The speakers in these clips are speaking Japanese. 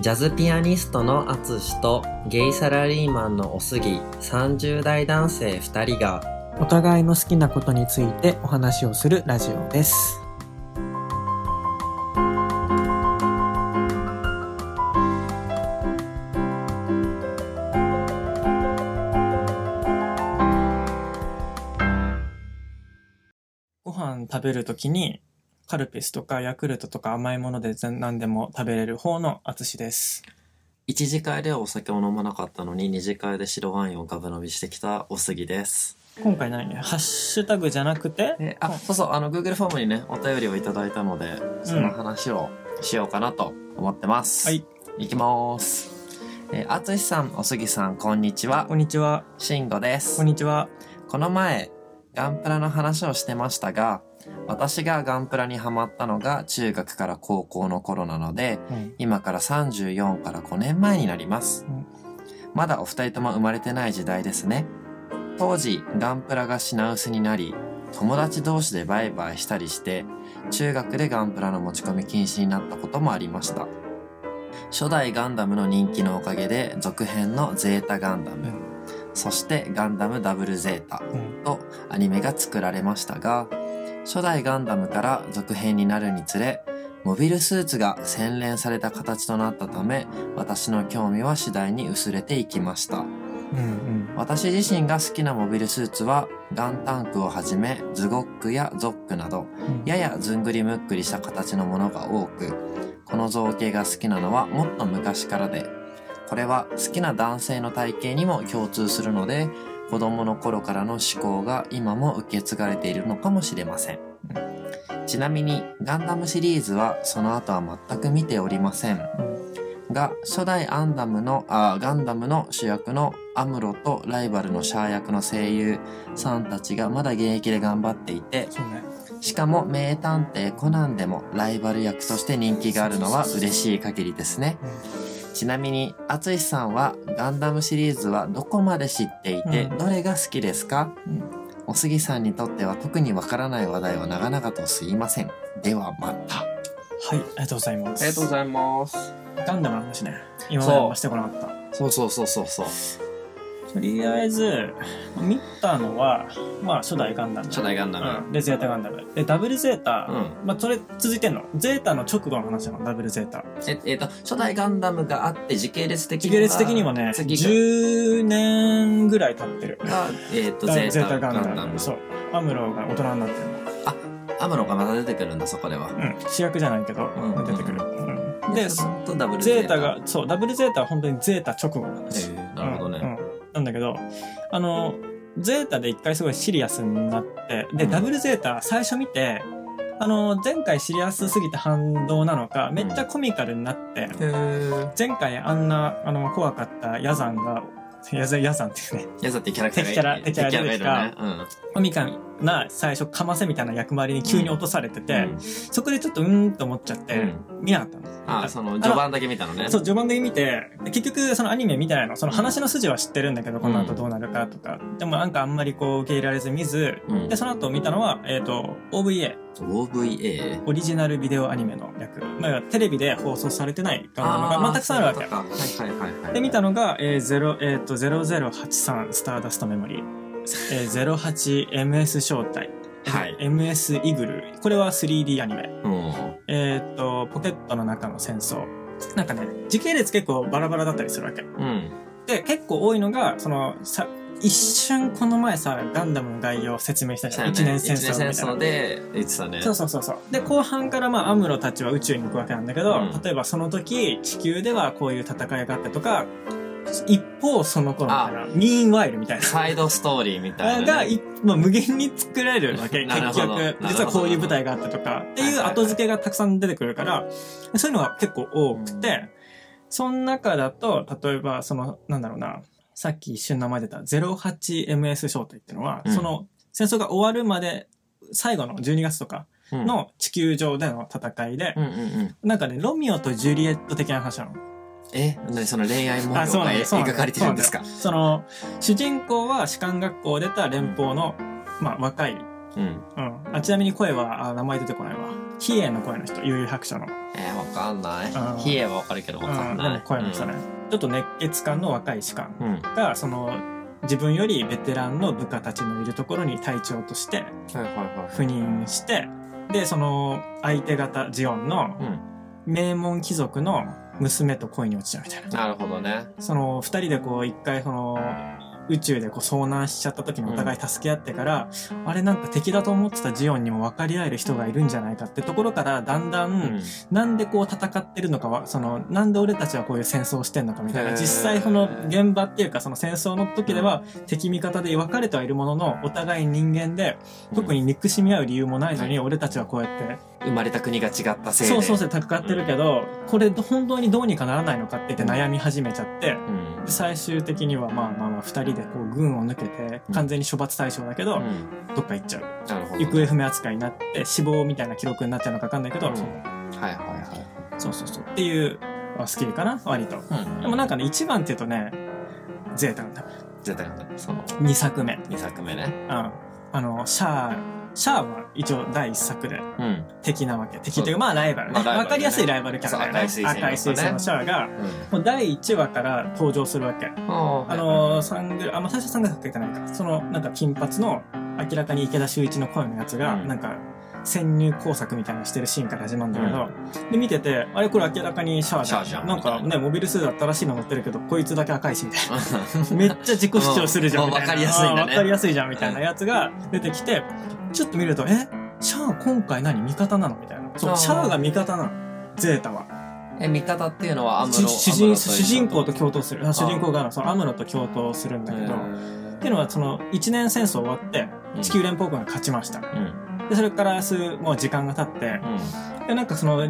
ジャズピアニストのアツシとゲイサラリーマンのおすぎ30代男性2人がお互いの好きなことについてお話をするラジオです。ご飯食べるときにカルピスとかヤクルトとか甘いもので全何でも食べれる方のあつしです。1次会ではお酒を飲まなかったのに2次会で白ワインをガブ飲みしてきたおすぎです。今回何ハッシュタグじゃなくて？えあ、そうそう、あの Google フォームにね、お便りをいただいたので、その話をしようかなと思ってます。はい。いきます。えー、あつしさん、おすぎさん、こんにちはこ。んにちは。しんごです。こんにちは。この前、ガンプラの話をしてましたが、私がガンプラにハマったのが中学から高校の頃なので、うん今から34から5年前になりますうん。まだお二人とも生まれてない時代ですね。当時、ガンプラが品薄になり、友達同士でバイバイしたりして、中学でガンプラの持ち込み禁止になったこともありました。初代ガンダムの人気のおかげで、続編のゼータガンダム、そしてガンダムダブルゼータ、うんとアニメが作られましたが、初代ガンダムから続編になるにつれ、モビルスーツが洗練された形となったため、私の興味は次第に薄れていきました。うんうん私自身が好きなモビルスーツは、ガンタンクをはじめ、ズゴックやゾックなど、うんややずんぐりむっくりした形のものが多く、この造形が好きなのはもっと昔からで、これは好きな男性の体型にも共通するので、子供の頃からの思考が今も受け継がれているのかもしれません。ちなみに、ガンダムシリーズはその後は全く見ておりません。が、初代アンダムの、あ、ガンダムの主役のアムロとライバルのシャア役の声優さんたちがまだ現役で頑張っていて。しかも名探偵コナンでもライバル役として人気があるのは嬉しい限りですね。ちなみに、あつしさんはガンダムシリーズはどこまで知っていて、うんどれが好きですか？うんおすぎさんにとっては特にわからない話題を長々とすいません。ではまた。はい、ありがとうございます。ざいます。ガンダムの話ね。今まであんましてこなかった。そうそうそうそうそう。とりあえず、見たのは、まあ、初代ガンダム。初代ガンダム。うん。で、ゼータガンダム。で、ダブルゼータ、うんまあ、それ続いてんの？ゼータの直後の話なの、ダブルゼータ。え、えっ、と、初代ガンダムがあって時系列的時系列的にもね、次10年ぐらい経ってる。が、えっ、と、ダゼータゼータガガンダム。ンダム。そう。アムロが大人になってるの。アムロがまた出てくるんだ、そこでは。うん。主役じゃないけど、うんうん出てくる。うん。で、ダブルゼータが、そう、ダブルゼータは本当にゼータ直後の話。えーなるほどね。うんうんなんだけど、あの、ゼータで一回すごいシリアスになって、で、うん。ダブルゼータ最初見て、あの、前回シリアスすぎて反動なのか、めっちゃコミカルになって、へー。前回あんな、あの、怖かったヤザンが、ヤザヤザンっていうね、ヤザってキャラクターがい敵キャラ敵キャラ出てきたがいるね。コミカルな最初かませみたいな役回りに急に落とされてうん。て、そこでちょっとうーんと思っちゃって、うん見なかったの。あ、その、序盤だけ見たのね。そう、序盤だけ見て、で結局そのアニメ見てないの。その話の筋は知ってるんだけど、この後どうなるかとか。でもなんかあんまりこう受け入れられず見ず、うんで、その後見たのは、えっ、と、OVA、OVA。オリジナルビデオアニメの役。まあ、テレビで放送されてないガンダムが、まあ、たくさんあるわけ。はいはいはいはい。で、見たのが、えー、0、えっ、と、0083スターダストメモリー。えー、08MS 招待。はい MS イグル。これは 3D アニメ。うん。えっ、と、ポケットの中の戦争。なんかね、時系列結構バラバラだったりするわけ。うん。で、結構多いのが、その、さ、一瞬この前さ、ガンダムの概要を説明したじゃん。一年戦争みたいな。で言ってたね。そうそうそうそう。で、後半からまあ、アムロたちは宇宙に行くわけなんだけど、うん例えばその時、地球ではこういう戦いがあったとか、一方その頃みたいな、ミーンワイルみたいな。サイドストーリーみたいな、ね。が、いまあ、無限に作られるわけ。結局、実はこういう舞台があったとか、っていう後付けがたくさん出てくるから、そういうのが結構多くて、その中だと、例えば、その、なんだろうな、さっき一瞬名前出た 08MS 招待っていうのは、うんその戦争が終わるまで、最後の12月とかうん、の地球上での戦いでう、んうんうん。なんかね、ロミオとジュリエット的な話なの。え、何その恋愛模様あそうが描かれてるんですか？その、主人公は士官学校を出た連邦の、まあ、若い、うん。うん。あ、ちなみに声は、あ、名前出てこないわ。比叡の声の人、悠々白書の。えー、わかんないうん。比叡はわかるけどわかうんない。も声の人ね。ちょっと熱血感の若い士官うん。うん。が、その、自分よりベテランの部下たちのいるところに隊長としてはいはいはい。赴任して、で、その、相手方ジオンのうん。名門貴族の娘と恋に落ちちゃうみたいな。なるほどね。その、二人でこう、一回その、宇宙でこう遭難しちゃった時にお互い助け合ってから、あれなんか敵だと思ってたジオンにも分かり合える人がいるんじゃないかってところから、だんだん、うん。なんでこう戦ってるのかは、その、なんで俺たちはこういう戦争をしてんのかみたいな、実際その現場っていうかその戦争の時では敵味方で分かれてはいるものの、お互い人間で、特に憎しみ合う理由もないのに、俺たちはこうやって、生まれた国が違ったせいで。そうそうそう戦ってるけど、これ本当にどうにかならないのかって言って悩み始めちゃって、うん。で最終的にはまあまあまあ二人でこう軍を抜けて完全に処罰対象だけど、うん。どっか行っちゃう。なるほど。行方不明扱いになって死亡みたいな記録になっちゃうのか分かんないけど、はいはいはい。そうそうそう。っていう、まあ、スキルかな割と。うん。でもなんかね、一番って言うとね、ゼータなんだ。絶対なんだ。その、二作目。2作目ね。うん。あの、シャー、シャアは一応第一作でうん。敵なわけ。敵っていうか、まあライバルね。まあライバルねわかりやすいライバルキャラだよね。そう赤い彗星のね赤い彗星のシャアが、もう第1話から登場するわけ。ああの、サングラ、あ、まあ、最初サングラスかけてないか。その、なんか金髪の、明らかに池田修一の声のやつが、うんなんか、潜入工作みたいなのしてるシーンから始まるんだけど、で、見てて、あれこれ明らかにシャアシャアじゃんなんかね、モビルスーツ新しいの乗ってるけど、こいつだけ赤いし、みたいな。めっちゃ自己主張するじゃん、うんみたいな。わかりやすいんだねあーわかりやすいじゃん、みたいなやつが出てきて、ちょっと見ると、え？シャア今回何味方なの？みたいな。そう、シャアが味方なの。ゼータは。え、味方っていうのはアムロ。主主人、主人公と共闘する。あ主人公が。が、そのアムロと共闘するんだけど、へっていうのは、その、一年戦争終わって、ー地球連邦軍が勝ちました。うん。で、それから数、もう時間が経って、うん。で、なんかその、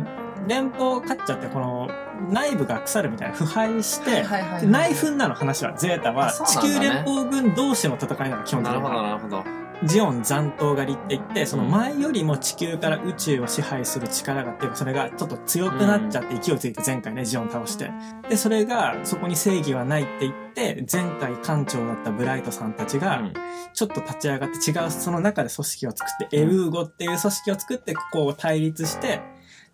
連邦勝っちゃって、この、内部が腐るみたいな、腐敗して、内紛なの話は、ゼータは、地球連邦軍同士の戦いなの、基本的なるほど。なるほど。ジオン残党狩りって言って、そのうん前よりも地球から宇宙を支配する力がっていうか、それがちょっと強くなっちゃって勢いついて前回ね、ジオン倒して。で、それが、そこに正義はないって言って、前回艦長だったブライトさんたちが、うんちょっと立ち上がって違う、その中で組織を作って、エウーゴっていう組織を作って、ここを対立して、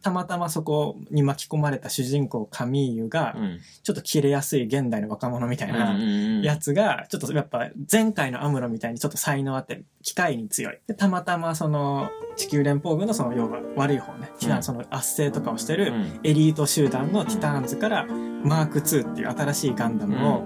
たまたまそこに巻き込まれた主人公カミーユがう、ん。ちょっと切れやすい現代の若者みたいな、うんやつが、ちょっとやっぱ前回のアムロみたいにちょっと才能あって、機械に強い。で、たまたまその地球連邦軍のその要は悪い方ね、ティタンその圧政とかをしてるうんエリート集団のティターンズからマーク2っていう新しいガンダムを、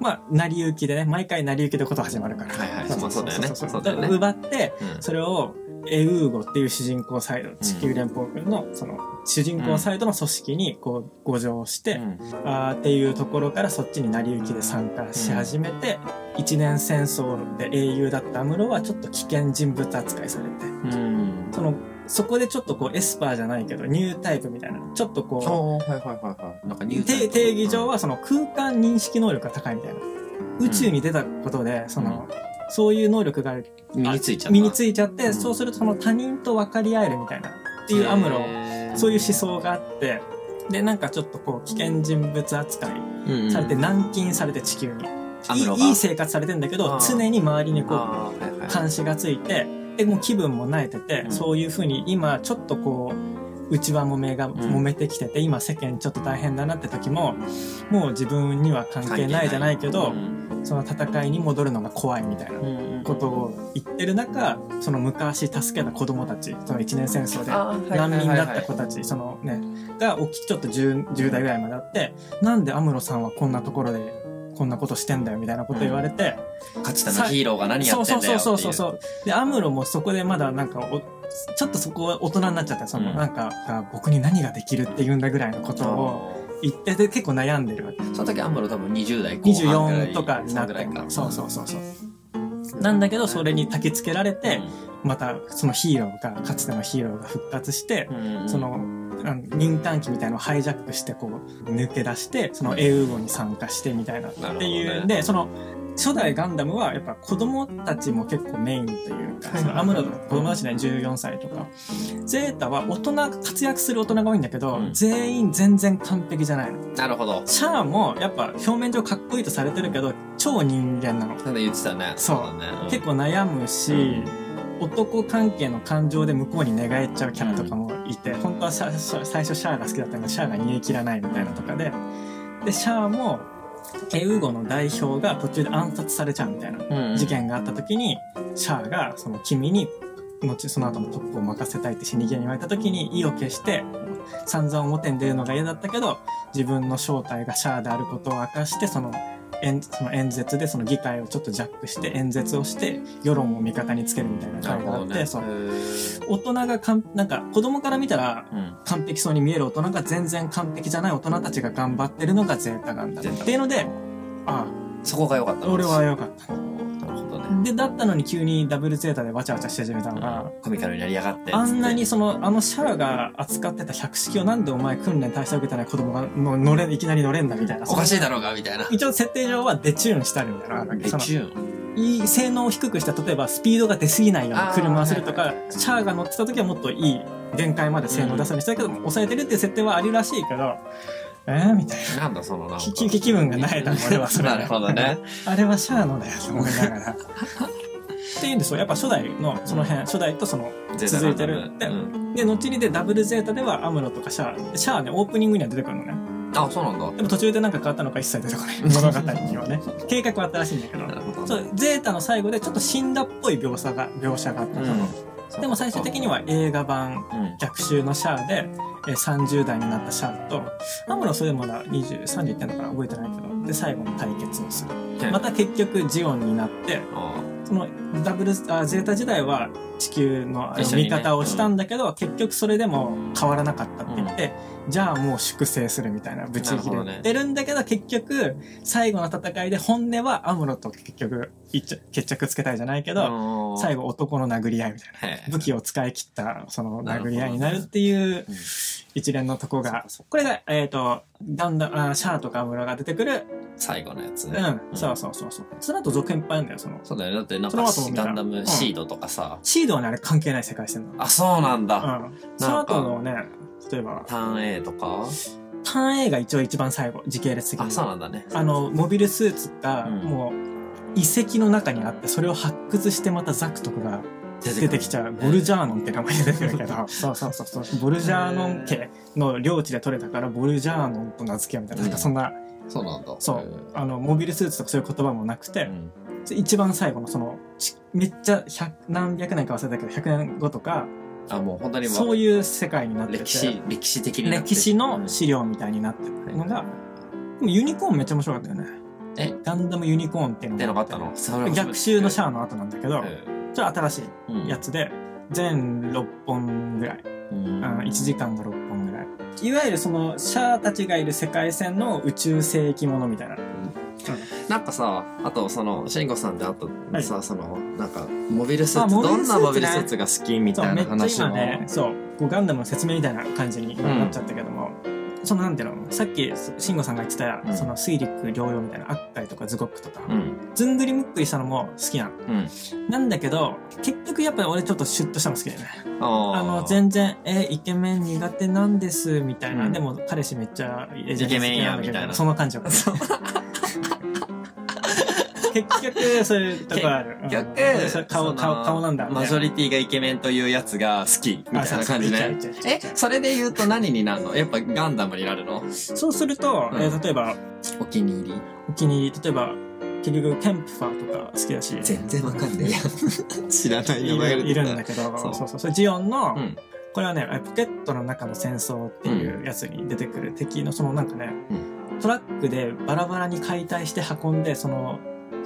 まあ、成り行きでね、毎回成り行きでこと始まるから。はいはい。まあそうだよね。そうだよね。奪って、うん。それを、エウーゴっていう主人公サイド、地球連邦軍の、その、主人公サイドの組織に、こう、誤乗して、うんあーっていうところからそっちに成り行きで参加し始めて、一年戦争で英雄だったアムロはちょっと危険人物扱いされて、うん。その、そこでちょっとこうエスパーじゃないけど、ニュータイプみたいな、ちょっとこおーはいはいはいはい。なんかう、ニュータイプ定定義上はその空間認識能力が高いみたいな。宇宙に出たことで、その、そういう能力が身についちゃついちゃって、うん。そうするとその他人と分かり合えるみたいな、っていうアムロ、そういう思想があって、で、なんかちょっとこう、危険人物扱いうんされて軟禁されて地球に。いい生活されてんだけど常に周りにこう、監視がついて、で、もう気分も慣れてて、うん。そういう風に今ちょっとこう、内輪もめが揉めてきてて、今世間ちょっと大変だなって時も、もう自分には関係ないじゃないけど、その戦いに戻るのが怖いみたいなうんうんことを言ってる中、その昔助けた子供たち、その一年戦争で難民だった子たち、そのね、が大きくちょっと 10, 10代ぐらいまであって、なんでアムロさんはこんなところでこんなことしてんだよみたいなこと言われて、かつてのヒーローが何やそうってんだよっていそううそうそうそう。で、アムロもそこでまだなんかお、ちょっとそこは大人になっちゃって、その、うん。なんか、あ僕に何ができるって言うんだぐらいのことを言ってて結構悩んでるわけ。その時アムロ多分20代後半ぐらい。24とかになってその。ぐらいかそうそうそうそう。なんだけど、それに焚き付けられて、またそのヒーローが、かつてのヒーローが復活して、その、あの民間機みたいのをハイジャックしてこう抜け出してそのエウーゴに参加してみたいなっていう、ねでその初代ガンダムはやっぱ子供たちも結構メインというか、はいそのアムロとか子供たちで14歳とか、ゼータは大人、活躍する大人が多いんだけど、うん全員全然完璧じゃないの。なるほど。シャアもやっぱ表面上かっこいいとされてるけど、超人間なの。なんで言ってたね。そうだね。結構悩むし、男関係の感情で向こうに寝返っちゃうキャラとかもいて、本当は最初シャアが好きだったのがシャアが煮え切らないみたいなとかで、で、シャアも、エウゴの代表が途中で暗殺されちゃうみたいな事件があった時に、シャアがその君に、後その後のトップを任せたいって死に際に言われた時に意を決して、散々表に出るのが嫌だったけど、自分の正体がシャアであることを明かして、その、演その演説でその議会をちょっとジャックして演説をして世論を味方につけるみたいななるほどね。回があって、そうへー大人がかんなんか子供から見たらうん。完璧そうに見える大人が全然完璧じゃない大人たちが頑張ってるのがゼータガンダムっていうのであそこが良かった俺は良かった。でだったのに急にダブルゼータでわちゃわちゃし始めたのが、コミカルになりやがって。あんなにそのあのシャアが扱ってた百式をなんでお前訓練対象受けてない子供がの乗れいきなり乗れんだみたいなおかしいだろうが、みたいな。一応設定上はデチューンしてあるんだよなでそのチューン。いい性能を低くした例えばスピードが出過ぎないような車をするとあか、シャアが乗ってた時はもっといい限界まで性能を出すようにしたけど、抑えてるっていう設定はあるらしいけどえー、みたいな。なんだそのな気分がなえたの俺はそれ。なるほどね。あれはシャアのだよと思いながら。っていうんですよやっぱ初代のその辺、初代とその続いてる。ガンダムうんで後にでダブルゼータではアムロとかシャア。でシャアはねオープニングには出てくるのね。あ、そうなんだ。でも途中で何か変わったのか一切出てこない物語にはね。計画はあったらしいんだけど。そう、ゼータの最後でちょっと死んだっぽい描写が、描写があったの、うんでも最終的には映画版うん。逆襲のシャアで、えー30代になったシャアと、アムロはそれでまだ20、30いってんのかな？覚えてないけど、で、最後の対決をする。また結局ジオンになって、あそのダブル、あゼータ時代は地球の味方をしたんだけど、結局それでも変わらなかったって言って、じゃあもう粛清するみたいなブチ切れてるんだけど、結局最後の戦いで本音はアムロと結局決着つけたいじゃないけど、あ。最後男の殴り合いみたいな。武器を使い切ったその殴り合いになるっていううん一連のとこが、これが、えっ、と、だんだん、あシャアとかアムロが出てくる、最後のやつね。うん、そうそうそうそう。その後続編いっぱいあるんだよ、その。そうだよね。だってなんそかガンダムシードとかさ。シードはね、あれ関係ない世界線なの。あ、そうなんだ。うん。その後のね、例えば、ターン A とか？ターン A が一応一番最後、時系列的に。あ、そうなんだね。あの、モビルスーツが、うんもう、遺跡の中にあって、それを発掘してまたザクとかが出てきちゃう。ボルジャーノンって名前で出てくるけど、そうそうそうそう。ボルジャーノン家の領地で取れたから、ボルジャーノンと名付けようみたいな、なんかそんな、そうなんだ。そう。あの、モビルスーツとかそういう言葉もなくて、うん。一番最後のその、ちめっちゃ百何百年か忘れたけど、100年後とか、あ、もう本当にもそういう世界になってて、歴史、歴史的に歴史の資料みたいになってるのが、ユニコーンめっちゃ面白かったよね。え？ガンダムユニコーンっていうのがあったの？逆襲のシャアアの後なんだけど、それ新しいやつで、全6本ぐらい。うん。あ1時間が6本ぐらい。いわゆるその、シャアたちがいる世界線の宇宙世紀ものみたいな。なんかさ、あとその、慎吾さんであとはいさ、その、なんか、モビルスーツ、あモビどんなモビルスーツが好きみそう、たいな話も。今ね、そう、ガンダムの説明みたいな感じに今なっちゃったけども、そのなんていうの、さっき、慎吾さんが言ってた、うんその水陸両用みたいな、アッカイとかズゴックとか、うん。ずんぐりむっくりしたのも好きなの。うん。なんだけど、結局やっぱり俺ちょっとシュッとしたの好きだよね。ああの、全然、え、イケメン苦手なんです、みたいな。うんでも、彼氏めっちゃイイケメンやみたいなその感じよ。結局、そういうとこある。うん。逆それ顔、顔、顔なんだ。マジョリティがイケメンというやつが好きみたいな感じね。え、そそれで言うと何になるの？やっぱガンダムになるの？うすると、うん。えー例えば、お気に入り？お気に入り、例えば、結局、ケンプファーとか好きだし、全然わかんねえや。知らないいるいるんだけど、そそう。うそうそう。それジオンの、うん。これはね、ポケットの中の戦争っていうやつに出てくる敵のそのなんかね、トラックでバラバラに解体して運んで、その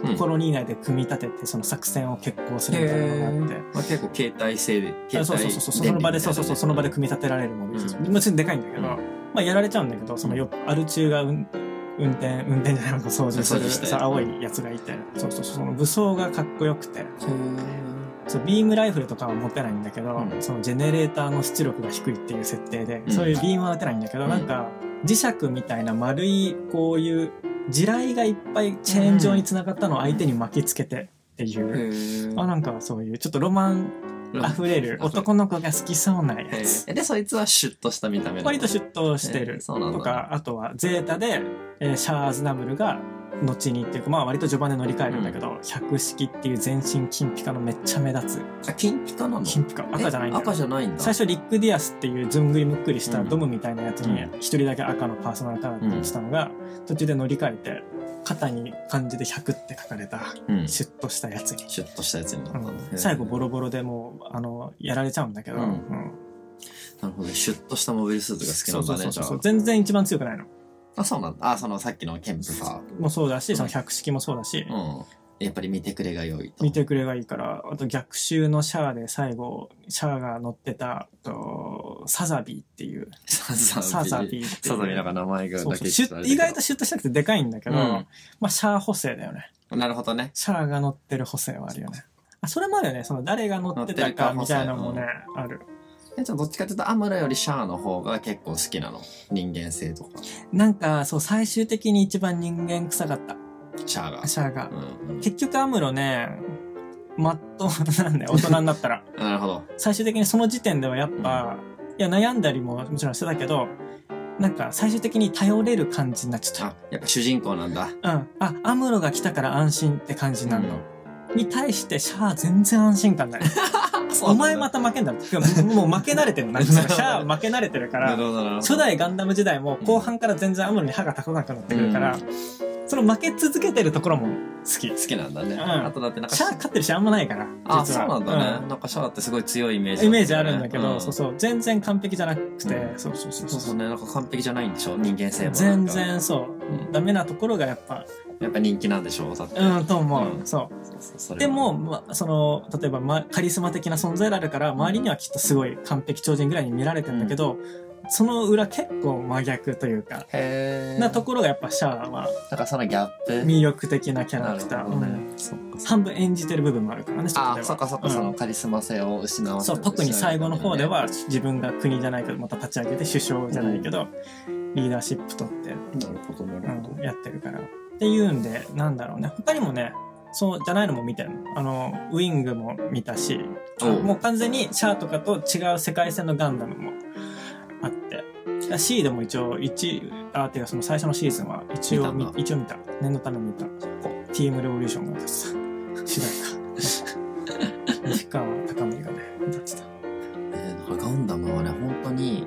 うん。コロニー内で組み立てて、その作戦を決行するみたいなのがあって。まあ、結構携帯性で、あそうそうそう。そう、その場で、そうそうそう、その場で組み立てられるものです。うん。もちろんでかいんだけど、うん。まあやられちゃうんだけど、そのよ、アル中が運運転、運転じゃないのか、操縦するさ、青いやつがいて、そうそうそう、その武装がかっこよくて、そう、ビームライフルとかは持てないんだけど、うん。そのジェネレーターの出力が低いっていう設定で、うん。そういうビームは打てないんだけど、うんなんか、磁石みたいな丸い、こういう、地雷がいっぱいチェーン状に繋がったのを相手に巻きつけてっていう、あ、なんかそういう、ちょっとロマン溢れる男の子が好きそうなやつ。で、そいつはシュッとした見た目割とシュッとしてえる。とか、あとはゼータで、えーシャア・アズナブルが、後にっていうか、まあ割と序盤で乗り換えるんだけど、百式っていう全身金ピカのめっちゃ目立つ。あ、金ピカなの？金ピカ。赤じゃないんだよ。赤じゃないんだ。最初リック・ディアスっていうずんぐりむっくりしたうんドムみたいなやつにうん一人だけ赤のパーソナルカラーって言ってたのが、途中で乗り換えて、肩に漢字で100って書かれた、うん。シュッとしたやつに。シュッとしたやつになった。最後ボロボロでもう、あの、やられちゃうんだけど、うんうんなるほどね。シュッとしたモビルスーツが好きなんだね、じゃあ。全然一番強くないの。あ、そうなんだ。あ、そのさっきのケンプさ。もそうだし、うんその百式もそうだし、うん。やっぱり見てくれが良いと。見てくれがいいから、あと逆襲のシャアで最後、シャアが乗ってた、とサザビーっていう、サザサザビー。ビーっていう。サザビーなんか名前がそうそうだけシュッ意外とシュッとしたくてでかいんだけど、うんまあシャア補正だよね。なるほどね。シャアが乗ってる補正はあるよね。あ、それまでね、その誰が乗ってたかみたいなのもね、ある。え、じゃあどっちかっていうとアムロよりシャアの方が結構好きなの？人間性とか。なんか、そう、最終的に一番人間臭かった。シャアが。シャアが。うんうん結局アムロね、まっとうなんだよ、大人になったら。なるほど。最終的にその時点ではやっぱ、いや、悩んだりももちろんしてたけど、なんか最終的に頼れる感じになっちゃっあ、やっぱ主人公なんだ。た。うん。あ、アムロが来たから安心って感じになるの。に対してシャア全然安心感ない。お前また負けんだろ。もう負け慣れてる な。シャア負け慣れてるから。初代ガンダム時代も後半から全然アムロに歯が立たなくなってくるから、その負け続けてるところも好き。好きなんだね。んあとだってなんかシャア勝ってるしあんまないから。あ、そうなんだね。うなんかシャアってすごい強いイメージ、イメージあるんだけど、そううそう、全然完璧じゃなくて、うんそうそうそうそうそうね。なんか完璧じゃないんでしょ人間性も。全。然そう、うんダメなところがやっぱ、やっぱ人気なんでしょだって。うん、と思う。うんそう。でも、まあ、その、例えば、ま、カリスマ的な存在であるから、周りにはきっとすごい完璧超人ぐらいに見られてんだけど、その裏結構真逆というか、なところがやっぱシャアはなんかそのギャップ。魅力的なキャラクター。ねうん半分演じてる部分もあるからね、あそっかそっか、うんそのカリスマ性を失わせそう、特に最後の方ではな自分が国じゃないけど、また立ち上げて首相じゃないけど、リーダーシップ取って、るほど、なるほど。うん、やってるから。っていうんで、なんだろうね。他にもね、そうじゃないのも見てるの。あの、ウィングも見たし、もう完全にシャアとかと違う世界線のガンダムもあって。シードも一応、一、あ、てかその最初のシーズンは一応見一応見た。念のため見た。ティームレボリューションが出てた。主題歌。西川貴美がね、歌ってた。えー、だからガンダムはね、本当に、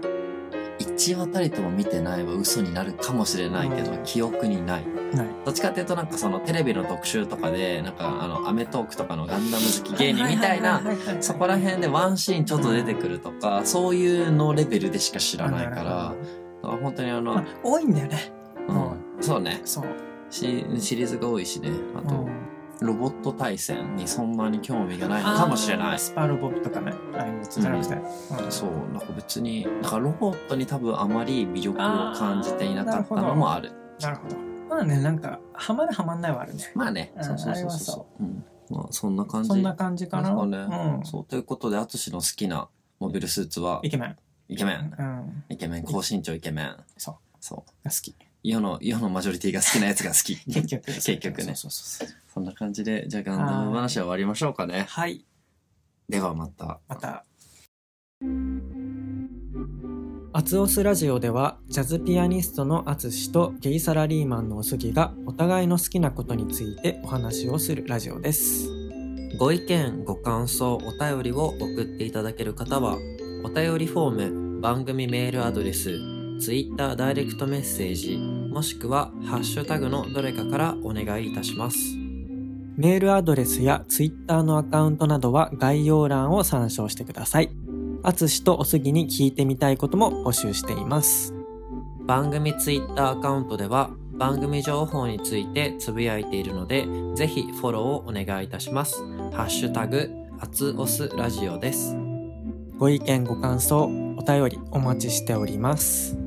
一話たりとも見てないは嘘になるかもしれないけど、うん記憶にない。ない。どっちかっていうとなんかそのテレビの特集とかで、なんかあの、アメトークとかのガンダム好き芸人みたいな、そこら辺でワンシーンちょっと出てくるとか、そういうのレベルでしか知らないから、だから本当にあの、まあ、多いんだよね。うん、そうねそう。し、シリーズが多いしね。あと、うんロボット対戦にそんなに興味がないのかもしれない。スパロボとかね、ああいうやつじゃなくて。うんそう、なんか別に、だからロボットに多分あまり魅力を感じていなかったのもある。なるほど。まあね、なんか、ハマるハマんないはあるね。まあね、うんそうそうそうそ。そううん。まあそんな感じ。そんな感じかな？かね。うん。そう、ということで、アツシの好きなモビルスーツは？イ、ケメン。イケメン。うん。イケメン、高身長イケメン。そう。そう。が好き。世の、世のマジョリティが好きなやつが好き。結局。結局ね。そうそうそう。そんな感じで、じゃあガンダム話は終わりましょうかね。はい。ではまた。また。アツオスラジオではジャズピアニストのアツシとゲイサラリーマンのおすぎがお互いの好きなことについてお話をするラジオです。ご意見、ご感想、お便りを送っていただける方は、お便りフォーム、番組メールアドレス、Twitter ダイレクトメッセージ、もしくはハッシュタグのどれかからお願いいたします。メールアドレスやツイッターのアカウントなどは概要欄を参照してください。アツシとおすぎに聞いてみたいことも募集しています。番組 Twitter アカウントでは、番組情報についてつぶやいているので、ぜひフォローをお願いいたします。ハッシュタグ、アツオスラジオです。ご意見ご感想、お便りお待ちしております。